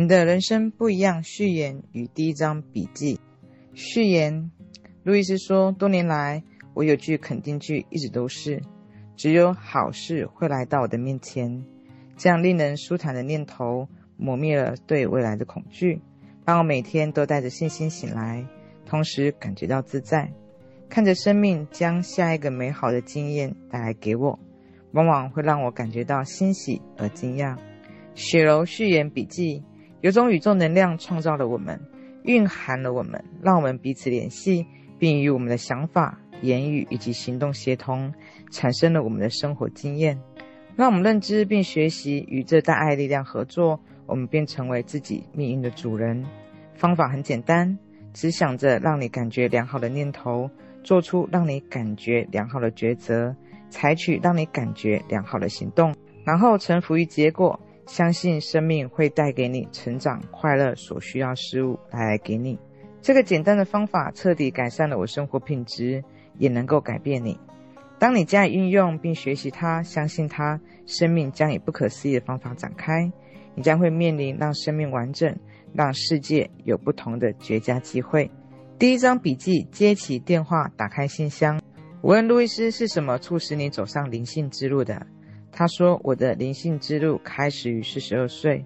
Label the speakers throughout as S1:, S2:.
S1: 你的人生不一样。序言与第一章笔记。序言：路易斯说，多年来我有句肯定句，一直都是：只有好事会来到我的面前。这样令人舒坦的念头，磨灭了对未来的恐惧，让我每天都带着信心醒来，同时感觉到自在，看着生命将下一个美好的经验带来给我，往往会让我感觉到欣喜而惊讶。雪柔序言笔记。有种宇宙能量创造了我们，蕴含了我们，让我们彼此联系，并与我们的想法、言语以及行动协同，产生了我们的生活经验。让我们认知并学习与这大爱力量合作，我们便成为自己命运的主人。方法很简单，只想着让你感觉良好的念头，做出让你感觉良好的抉择，采取让你感觉良好的行动，然后臣服于结果。相信生命会带给你成长、快乐所需要事物带来给你。这个简单的方法彻底改善了我生活品质，也能够改变你。当你加以运用并学习它，相信它，生命将以不可思议的方法展开。你将会面临让生命完整、让世界有不同的绝佳机会。第一张笔记：接起电话，打开信箱。我问路易斯：是什么促使你走上灵性之路的？他说：“我的灵性之路开始于四十二岁。”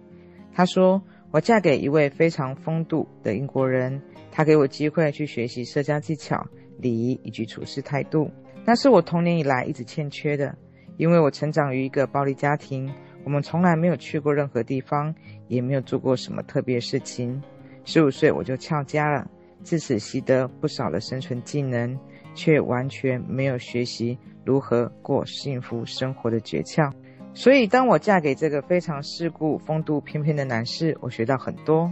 S1: 他说：“我嫁给一位非常风度的英国人，他给我机会去学习社交技巧、礼仪以及处事态度，那是我童年以来一直欠缺的。因为我成长于一个暴力家庭，我们从来没有去过任何地方，也没有做过什么特别事情。十五岁我就翘家了，自此习得不少的生存技能，却完全没有学习。”如何过幸福生活的诀窍。所以，当我嫁给这个非常世故、风度翩翩的男士，我学到很多。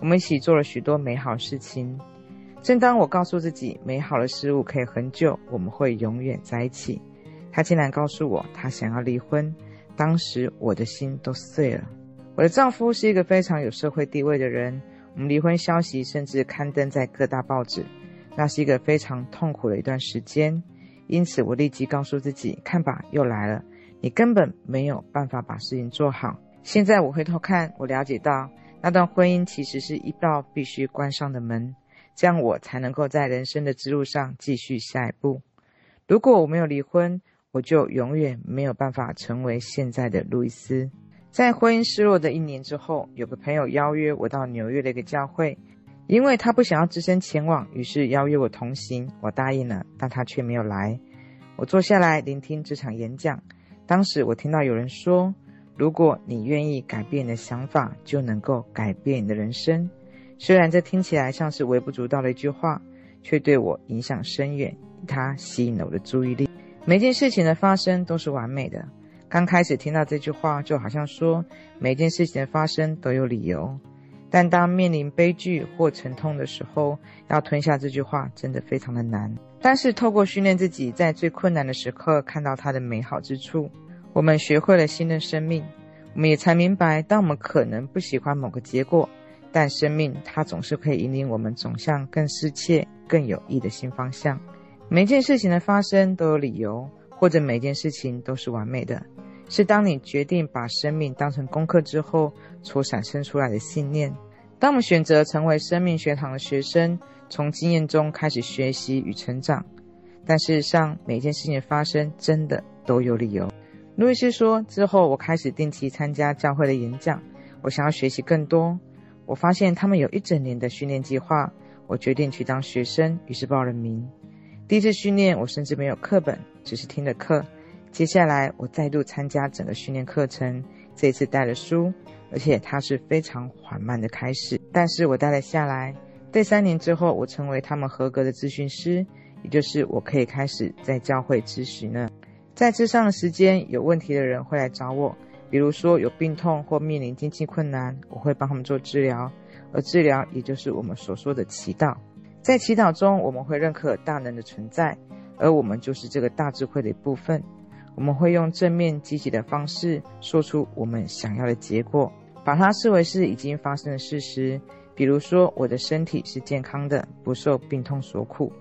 S1: 我们一起做了许多美好事情。正当我告诉自己美好的事物可以很久，我们会永远在一起，他竟然告诉我他想要离婚。当时我的心都碎了。我的丈夫是一个非常有社会地位的人，我们离婚消息甚至刊登在各大报纸，那是一个非常痛苦的一段时间。因此，我立即告诉自己：“看吧，又来了！你根本没有办法把事情做好。”现在我回头看，我了解到那段婚姻其实是一道必须关上的门，这样我才能够在人生的之路上继续下一步。如果我没有离婚，我就永远没有办法成为现在的路易斯。在婚姻失落的一年之后，有个朋友邀约我到纽约的一个教会。因为他不想要只身前往，于是邀约我同行。我答应了，但他却没有来。我坐下来聆听这场演讲。当时我听到有人说：“如果你愿意改变你的想法，就能够改变你的人生。”虽然这听起来像是微不足道的一句话，却对我影响深远。它吸引了我的注意力。每件事情的发生都是完美的。刚开始听到这句话，就好像说每件事情的发生都有理由。但当面临悲剧或沉痛的时候，要吞下这句话真的非常的难。但是透过训练自己，在最困难的时刻看到它的美好之处，我们学会了信任生命。我们也才明白，当我们可能不喜欢某个结果，但生命它总是可以引领我们走向更适切、更有益的新方向。每件事情的发生都有理由，或者每件事情都是完美的。是当你决定把生命当成功课之后，所产生出来的信念。当我们选择成为生命学堂的学生，从经验中开始学习与成长。但事实上，每件事情的发生真的都有理由。路易斯说：“之后，我开始定期参加教会的演讲，我想要学习更多。我发现他们有一整年的训练计划，我决定去当学生，于是报了名。第一次训练，我甚至没有课本，只是听了课。”接下来，我再度参加整个训练课程。这次带了书，而且它是非常缓慢的开始。但是我带了下来。第三年之后，我成为他们合格的咨询师，也就是我可以开始在教会咨询了。在咨上的时间，有问题的人会来找我，比如说有病痛或面临经济困难，我会帮他们做治疗。而治疗，也就是我们所说的祈祷。在祈祷中，我们会认可大能的存在，而我们就是这个大智慧的一部分。我们会用正面积极的方式说出我们想要的结果，把它视为是已经发生的事实。比如说，我的身体是健康的，不受病痛所苦；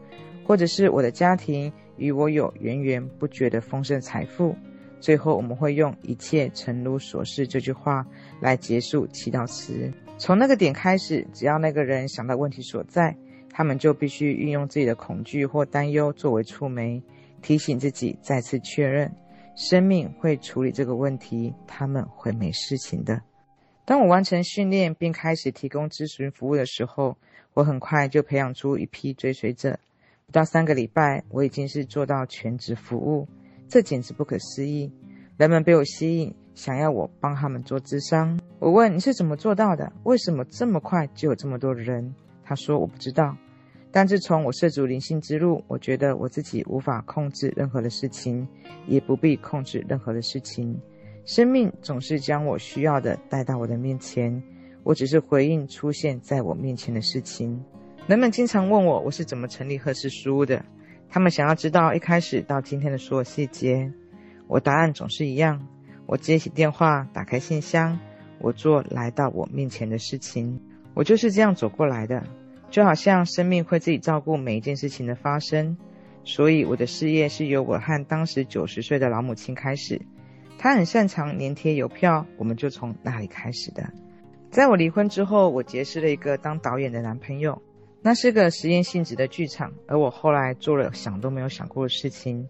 S1: 或者是我的家庭与我有源源不绝的丰盛财富。最后我们会用“一切诚如所示”这句话来结束祈祷词。从那个点开始，只要那个人想到问题所在，他们就必须运用自己的恐惧或担忧作为触媒，提醒自己再次确认：生命会处理这个问题，他们会没事情的。当我完成训练并开始提供咨询服务的时候，我很快就培养出一批追随者。不到三个礼拜，我已经是做到全职服务，这简直不可思议。人们被我吸引，想要我帮他们做智商。我问，你是怎么做到的？为什么这么快就有这么多人？他说我不知道。但自从我涉足灵性之路，我觉得我自己无法控制任何的事情，也不必控制任何的事情。生命总是将我需要的带到我的面前，我只是回应出现在我面前的事情。人们经常问我，我是怎么成立赫氏书的？他们想要知道一开始到今天的所有细节。我答案总是一样：我接起电话，打开信箱，我做来到我面前的事情。我就是这样走过来的，就好像生命会自己照顾每一件事情的发生。所以我的事业是由我和当时九十岁的老母亲开始，她很擅长粘贴邮票，我们就从那里开始的。在我离婚之后，我结识了一个当导演的男朋友。那是个实验性质的剧场，而我后来做了想都没有想过的事情。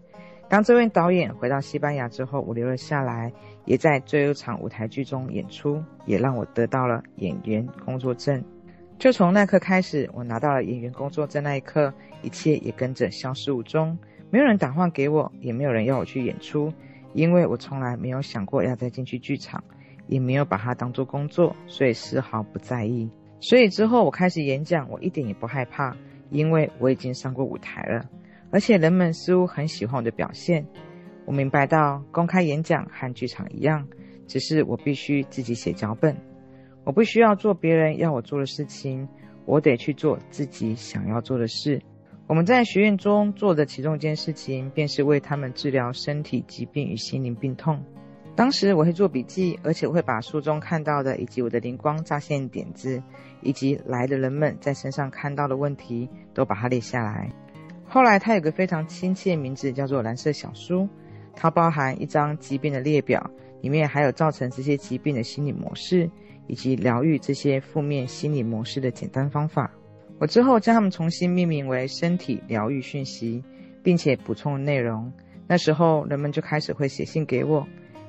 S1: 当这位导演回到西班牙之后，我留了下来，也在最后一场舞台剧中演出，也让我得到了演员工作证。就从那刻开始，我拿到了演员工作证那一刻，一切也跟着消失无踪。没有人打电话给我，也没有人要我去演出，因为我从来没有想过要再进去剧场，也没有把它当做工作，所以丝毫不在意。所以之后我开始演讲，我一点也不害怕，因为我已经上过舞台了，而且人们似乎很喜欢我的表现。我明白到公开演讲和剧场一样，只是我必须自己写脚本，我不需要做别人要我做的事情，我得去做自己想要做的事。我们在学院中做的其中一件事情，便是为他们治疗身体疾病与心灵病痛。当时我会做笔记，而且我会把书中看到的，以及我的灵光乍现点子，以及来的人们在身上看到的问题，都把它列下来。后来它有个非常亲切的名字，叫做蓝色小书。它包含一张疾病的列表，里面还有造成这些疾病的心理模式，以及疗愈这些负面心理模式的简单方法。我之后将它们重新命名为身体疗愈讯息，并且补充内容。那时候人们就开始会写信给我。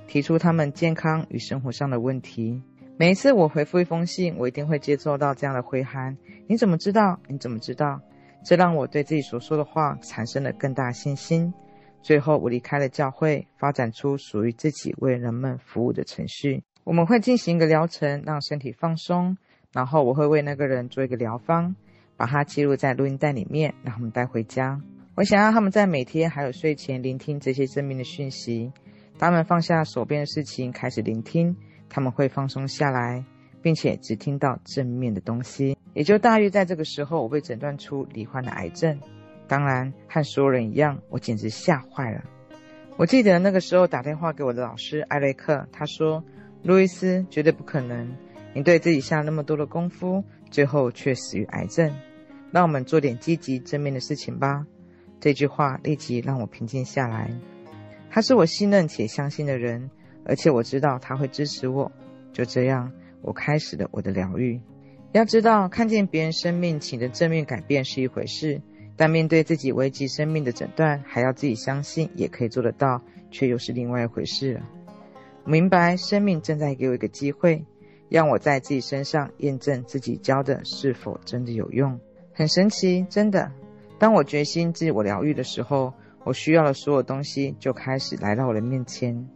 S1: 提出他们健康与生活上的问题。每一次我回复一封信，我一定会接受到这样的回函：“你怎么知道？你怎么知道？”这让我对自己所说的话产生了更大信心。最后，我离开了教会，发展出属于自己为人们服务的程序。我们会进行一个疗程，让身体放松，然后我会为那个人做一个疗方，把它记录在录音带里面，让他们带回家。我想要他们在每天还有睡前聆听这些正面的讯息。他们放下手边的事情，开始聆听，他们会放松下来，并且只听到正面的东西。也就大约在这个时候，我被诊断出罹患了癌症。当然，和所有人一样，我简直吓坏了。我记得那个时候打电话给我的老师艾瑞克，他说：“路易斯，绝对不可能，你对自己下那么多的功夫，最后却死于癌症。让我们做点积极正面的事情吧。”这句话立即让我平静下来。他是我信任且相信的人，而且我知道他会支持我。就这样，我开始了我的疗愈。要知道，看见别人生命起的正面改变是一回事，但面对自己危及生命的诊断，还要自己相信也可以做得到，却又是另外一回事了。明白，生命正在给我一个机会，让我在自己身上验证自己教的是否真的有用。很神奇，真的。当我决心自我疗愈的时候，我需要的所有东西就开始来到我的面前。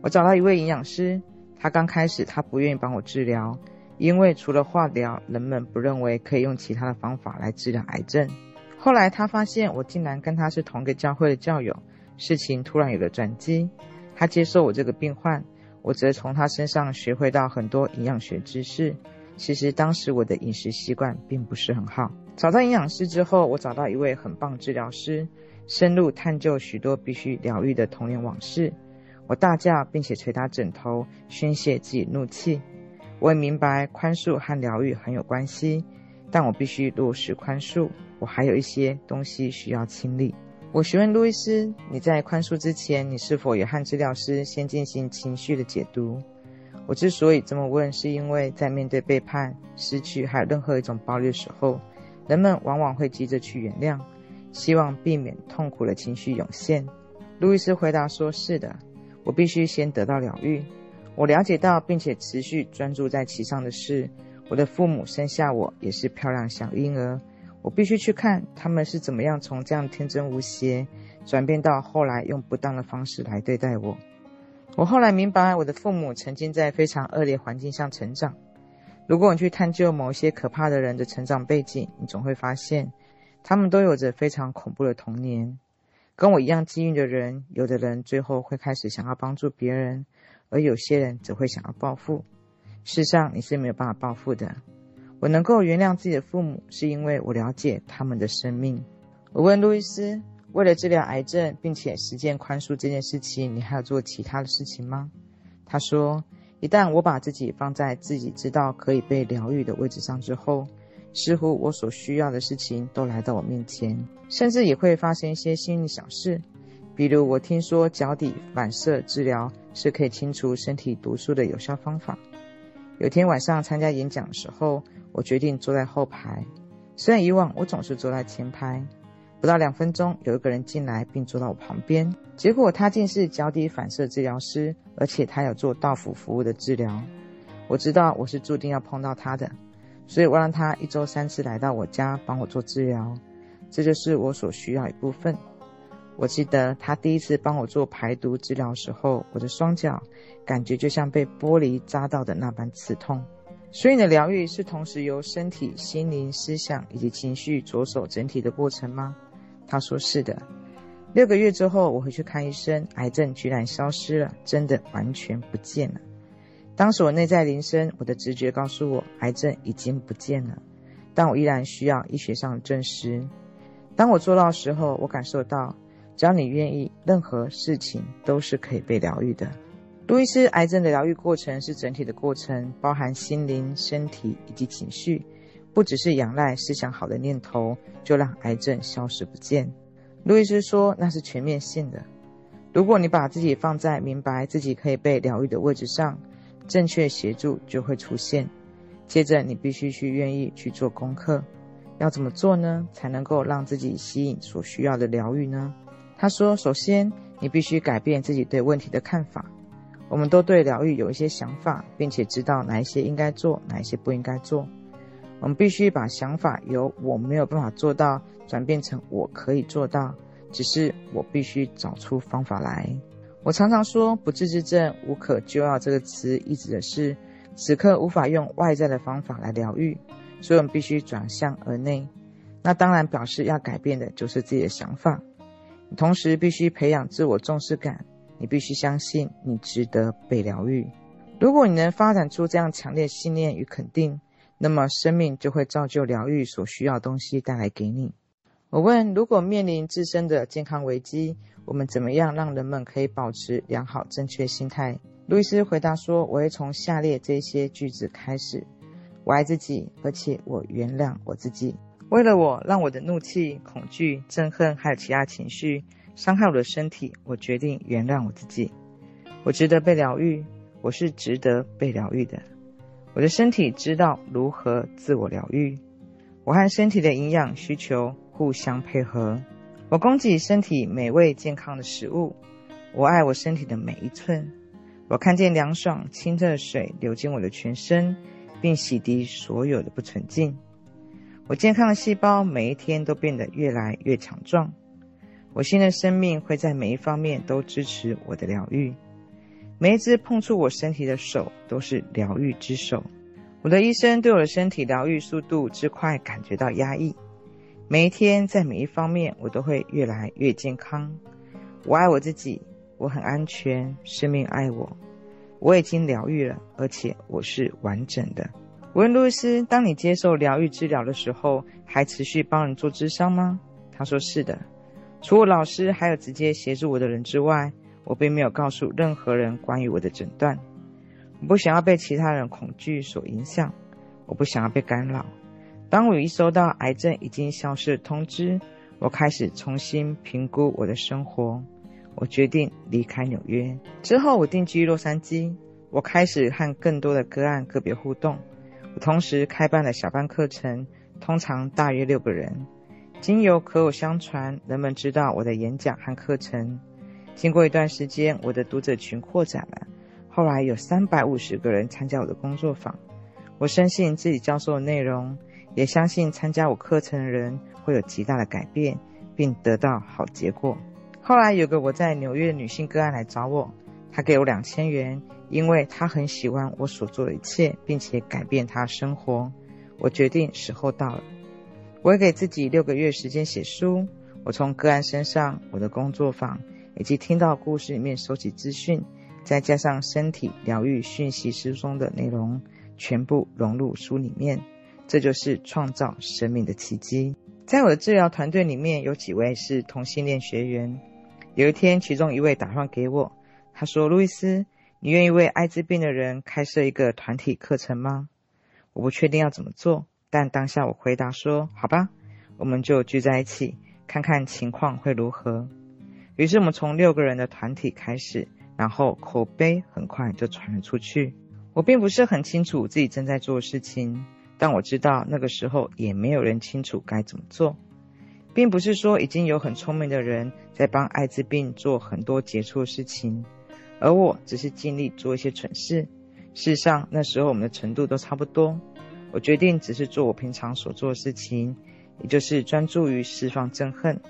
S1: 我找到一位营养师，他刚开始他不愿意帮我治疗，因为除了化疗，人们不认为可以用其他的方法来治疗癌症。后来他发现我竟然跟他是同个教会的教友，事情突然有了转机。他接受我这个病患，我则从他身上学会到很多营养学知识。其实当时我的饮食习惯并不是很好。找到营养师之后，我找到一位很棒治疗师。深入探究许多必须疗愈的童年往事，我大叫并且捶打枕头，宣泄自己怒气。我也明白宽恕和疗愈很有关系，但我必须落实宽恕。我还有一些东西需要清理。我询问路易斯：“你在宽恕之前，你是否有和治疗师先进行情绪的解读？”我之所以这么问，是因为在面对背叛、失去还有任何一种暴力的时候，人们往往会急着去原谅，希望避免痛苦的情绪涌现。路易斯回答说：“是的，我必须先得到疗愈。我了解到并且持续专注在其上的是，我的父母生下我也是漂亮小婴儿。我必须去看他们是怎么样从这样天真无邪，转变到后来用不当的方式来对待我。我后来明白，我的父母曾经在非常恶劣环境下成长。如果你去探究某些可怕的人的成长背景，你总会发现，他们都有着非常恐怖的童年。跟我一样机遇的人，有的人最后会开始想要帮助别人，而有些人则会想要报复。事实上，你是没有办法报复的。我能够原谅自己的父母，是因为我了解他们的生命。我问路易斯，为了治疗癌症并且实践宽恕这件事情，你还要做其他的事情吗？他说，一旦我把自己放在自己知道可以被疗愈的位置上之后，似乎我所需要的事情都来到我面前，甚至也会发生一些幸运小事。比如，我听说脚底反射治疗是可以清除身体毒素的有效方法。有天晚上参加演讲的时候，我决定坐在后排，虽然以往我总是坐在前排。不到两分钟，有一个人进来并坐到我旁边，结果他竟是脚底反射治疗师，而且他有做到府服务的治疗。我知道我是注定要碰到他的，所以我让他一周三次来到我家帮我做治疗，这就是我所需要一部分。我记得他第一次帮我做排毒治疗时候，我的双脚感觉就像被玻璃扎到的那般刺痛。所以你的疗愈是同时由身体、心灵、思想以及情绪着手整体的过程吗？他说是的。六个月之后，我回去看医生，癌症居然消失了，真的完全不见了。当时我内在铃声，我的直觉告诉我，癌症已经不见了，但我依然需要医学上的证实。当我做到时候，我感受到，只要你愿意，任何事情都是可以被疗愈的。路易斯，癌症的疗愈过程是整体的过程，包含心灵、身体以及情绪。不只是仰赖思想好的念头，就让癌症消失不见。路易斯说，那是全面性的。如果你把自己放在明白自己可以被疗愈的位置上，正确协助就会出现。接着，你必须去愿意去做功课。要怎么做呢？才能够让自己吸引所需要的疗愈呢？他说，首先，你必须改变自己对问题的看法。我们都对疗愈有一些想法，并且知道哪一些应该做，哪一些不应该做。我们必须把想法由“我没有办法做到”转变成“我可以做到”，只是我必须找出方法来。我常常说“不治之症，无可救药”这个词，意指的是此刻无法用外在的方法来疗愈，所以我们必须转向而内。那当然表示要改变的就是自己的想法，同时必须培养自我重视感。你必须相信你值得被疗愈。如果你能发展出这样强烈信念与肯定，那么，生命就会造就疗愈所需要的东西带来给你。我问：如果面临自身的健康危机，我们怎么样让人们可以保持良好正确心态？路易斯回答说：“我会从下列这些句子开始：我爱自己，而且我原谅我自己。为了我，让我的怒气、恐惧、憎恨还有其他情绪伤害我的身体，我决定原谅我自己。我值得被疗愈，我是值得被疗愈的。”我的身体知道如何自我疗愈，我和身体的营养需求互相配合。我供给身体美味健康的食物，我爱我身体的每一寸。我看见凉爽清澈的水流进我的全身，并洗涤所有的不纯净。我健康的细胞每一天都变得越来越强壮。我新的生命会在每一方面都支持我的疗愈。每一只碰触我身体的手都是疗愈之手。我的医生对我的身体疗愈速度之快感觉到压抑。每一天，在每一方面，我都会越来越健康。我爱我自己，我很安全，生命爱我。我已经疗愈了，而且我是完整的。我问路易斯：“当你接受疗愈治疗的时候，还持续帮人做智商吗？”他说：“是的，除我老师还有直接协助我的人之外。”我并没有告诉任何人关于我的诊断。我不想要被其他人恐惧所影响，我不想要被干扰。当我一收到癌症已经消失的通知，我开始重新评估我的生活。我决定离开纽约之后，我定居洛杉矶。我开始和更多的个案个别互动。我同时开办了小班课程，通常大约六个人。经由口口相传，人们知道我的演讲和课程。经过一段时间，我的读者群扩展了，后来有三百五十个人参加我的工作坊。我深信自己教授的内容，也相信参加我课程的人会有极大的改变，并得到好结果。后来有个我在纽约的女性个案来找我，她给我两千元，因为她很喜欢我所做的一切，并且改变她生活。我决定时候到了，我会给自己六个月时间写书。我从个案身上、我的工作坊以及听到故事里面收集资讯，再加上身体疗愈讯息书中的内容，全部融入书里面。这就是创造生命的奇迹。在我的治疗团队里面，有几位是同性恋学员。有一天，其中一位打电话给我，他说：“路易斯，你愿意为艾滋病的人开设一个团体课程吗？”我不确定要怎么做，但当下我回答说：“好吧，我们就聚在一起，看看情况会如何。”于是我们从六个人的团体开始，然后口碑很快就传了出去。我并不是很清楚自己正在做的事情，但我知道那个时候也没有人清楚该怎么做。并不是说已经有很聪明的人在帮艾滋病做很多杰出的事情，而我只是尽力做一些蠢事。事实上，那时候我们的程度都差不多。我决定只是做我平常所做的事情，也就是专注于释放憎恨，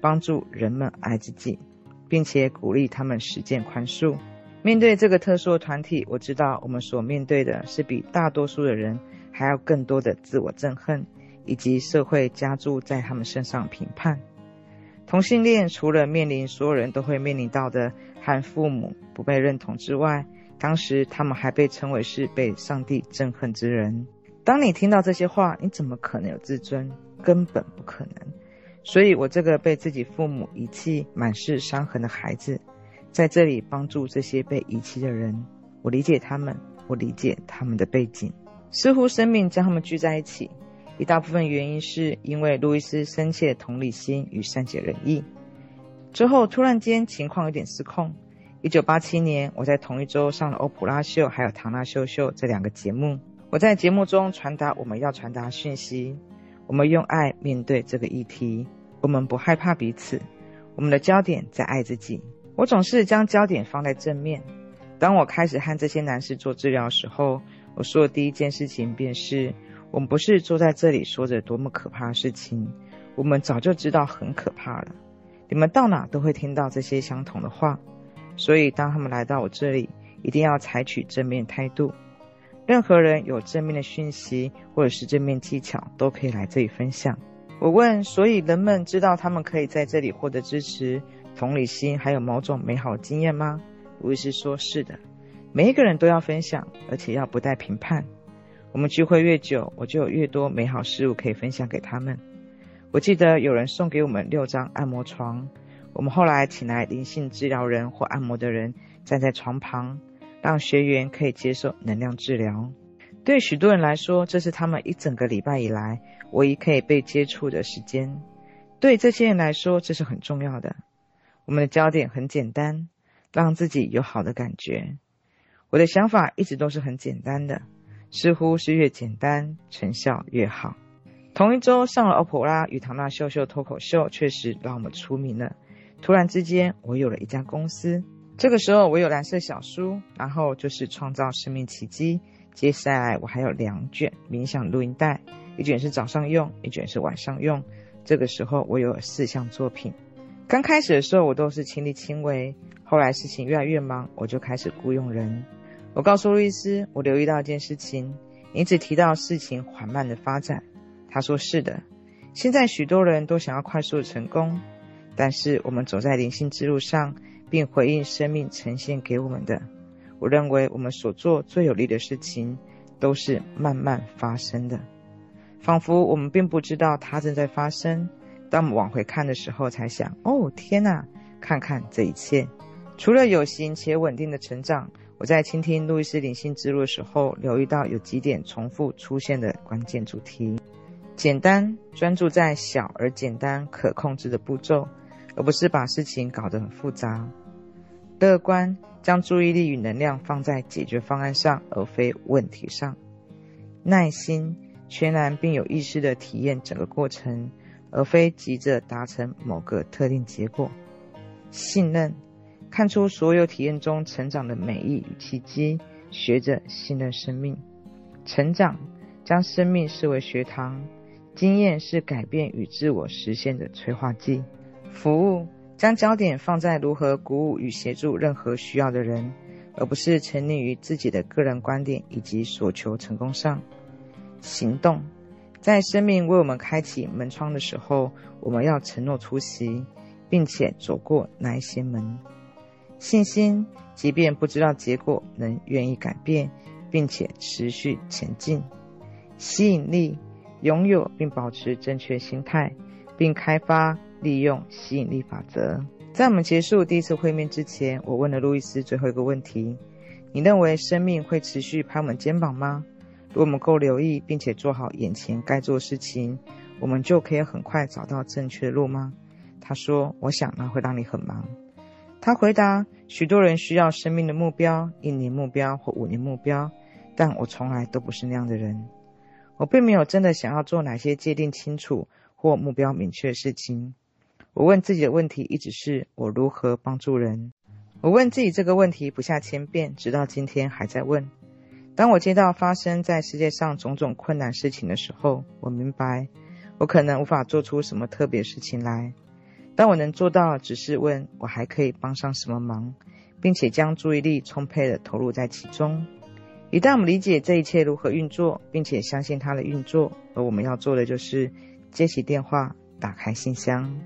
S1: 帮助人们爱自己，并且鼓励他们实践宽恕。面对这个特殊的团体，我知道我们所面对的是比大多数的人还要更多的自我憎恨。以及社会加注在他们身上评判。同性恋除了面临所有人都会面临到的和父母不被认同之外，当时他们还被称为是被上帝憎恨之人。当你听到这些话，你怎么可能有自尊？根本不可能。所以，我这个被自己父母遗弃、满是伤痕的孩子，在这里帮助这些被遗弃的人。我理解他们，我理解他们的背景。似乎生命将他们聚在一起。一大部分原因是因为路易斯深切的同理心与善解人意。之后突然间情况有点失控。一九八七年，我在同一周上了欧普拉秀还有唐纳秀秀这两个节目。我在节目中传达我们要传达讯息，我们用爱面对这个议题，我们不害怕彼此，我们的焦点在爱自己。我总是将焦点放在正面。当我开始和这些男士做治疗的时候，我说的第一件事情便是。我们不是坐在这里说着多么可怕的事情，我们早就知道很可怕了。你们到哪都会听到这些相同的话，所以当他们来到我这里，一定要采取正面态度。任何人有正面的讯息或者是正面技巧，都可以来这里分享。我问，所以人们知道他们可以在这里获得支持、同理心，还有某种美好经验吗？路易斯说：是的，每一个人都要分享，而且要不带评判。我们聚会越久，我就有越多美好事物可以分享给他们。我记得有人送给我们六张按摩床，我们后来请来灵性治疗人或按摩的人站在床旁，让学员可以接受能量治疗。对许多人来说，这是他们一整个礼拜以来唯一可以被接触的时间。对这些人来说，这是很重要的。我们的焦点很简单，让自己有好的感觉。我的想法一直都是很简单的。似乎是越简单，成效越好。同一周上了欧普拉与唐纳秀秀脱口秀，确实让我们出名了。突然之间，我有了一家公司。这个时候，我有蓝色小书，然后就是创造生命奇迹。接下来，我还有两卷冥想录音带，一卷是早上用，一卷是晚上用。这个时候，我有四项作品。刚开始的时候，我都是亲力亲为。后来事情越来越忙，我就开始雇佣人。我告诉路易斯，我留意到一件事情，你只提到事情缓慢的发展。他说：“是的，现在许多人都想要快速的成功，但是我们走在灵性之路上，并回应生命呈现给我们的。我认为我们所做最有利的事情，都是慢慢发生的，仿佛我们并不知道它正在发生。当我们往回看的时候，才想：哦，天哪！看看这一切，除了有形且稳定的成长。”我在倾听路易斯灵性之路的时候，留意到有几点重复出现的关键主题。简单，专注在小而简单可控制的步骤，而不是把事情搞得很复杂。乐观，将注意力与能量放在解决方案上，而非问题上。耐心，全然并有意识地体验整个过程，而非急着达成某个特定结果。信任，看出所有体验中成长的美意与契机，学着信任生命。成长，将生命视为学堂。经验是改变与自我实现的催化剂。服务，将焦点放在如何鼓舞与协助任何需要的人，而不是沉溺于自己的个人观点以及所求成功上。行动，在生命为我们开启门窗的时候，我们要承诺出席，并且走过那一些门。信心，即便不知道结果，能愿意改变，并且持续前进。吸引力。拥有并保持正确心态，并开发利用吸引力法则。在我们结束第一次会面之前，我问了路易斯最后一个问题：你认为生命会持续拍我们肩膀吗？如果我们够留意，并且做好眼前该做的事情，我们就可以很快找到正确的路吗？他说：“我想那会让你很忙。”他回答：“许多人需要生命的目标，一年目标或五年目标，但我从来都不是那样的人。”我并没有真的想要做哪些界定清楚或目标明确的事情。我问自己的问题一直是：我如何帮助人？我问自己这个问题不下千遍，直到今天还在问。当我接到发生在世界上种种困难事情的时候，我明白我可能无法做出什么特别事情来。但我能做到只是问我还可以帮上什么忙，并且将注意力充沛地投入在其中。一旦我们理解这一切如何运作，并且相信它的运作，而我们要做的就是接起电话，打开信箱。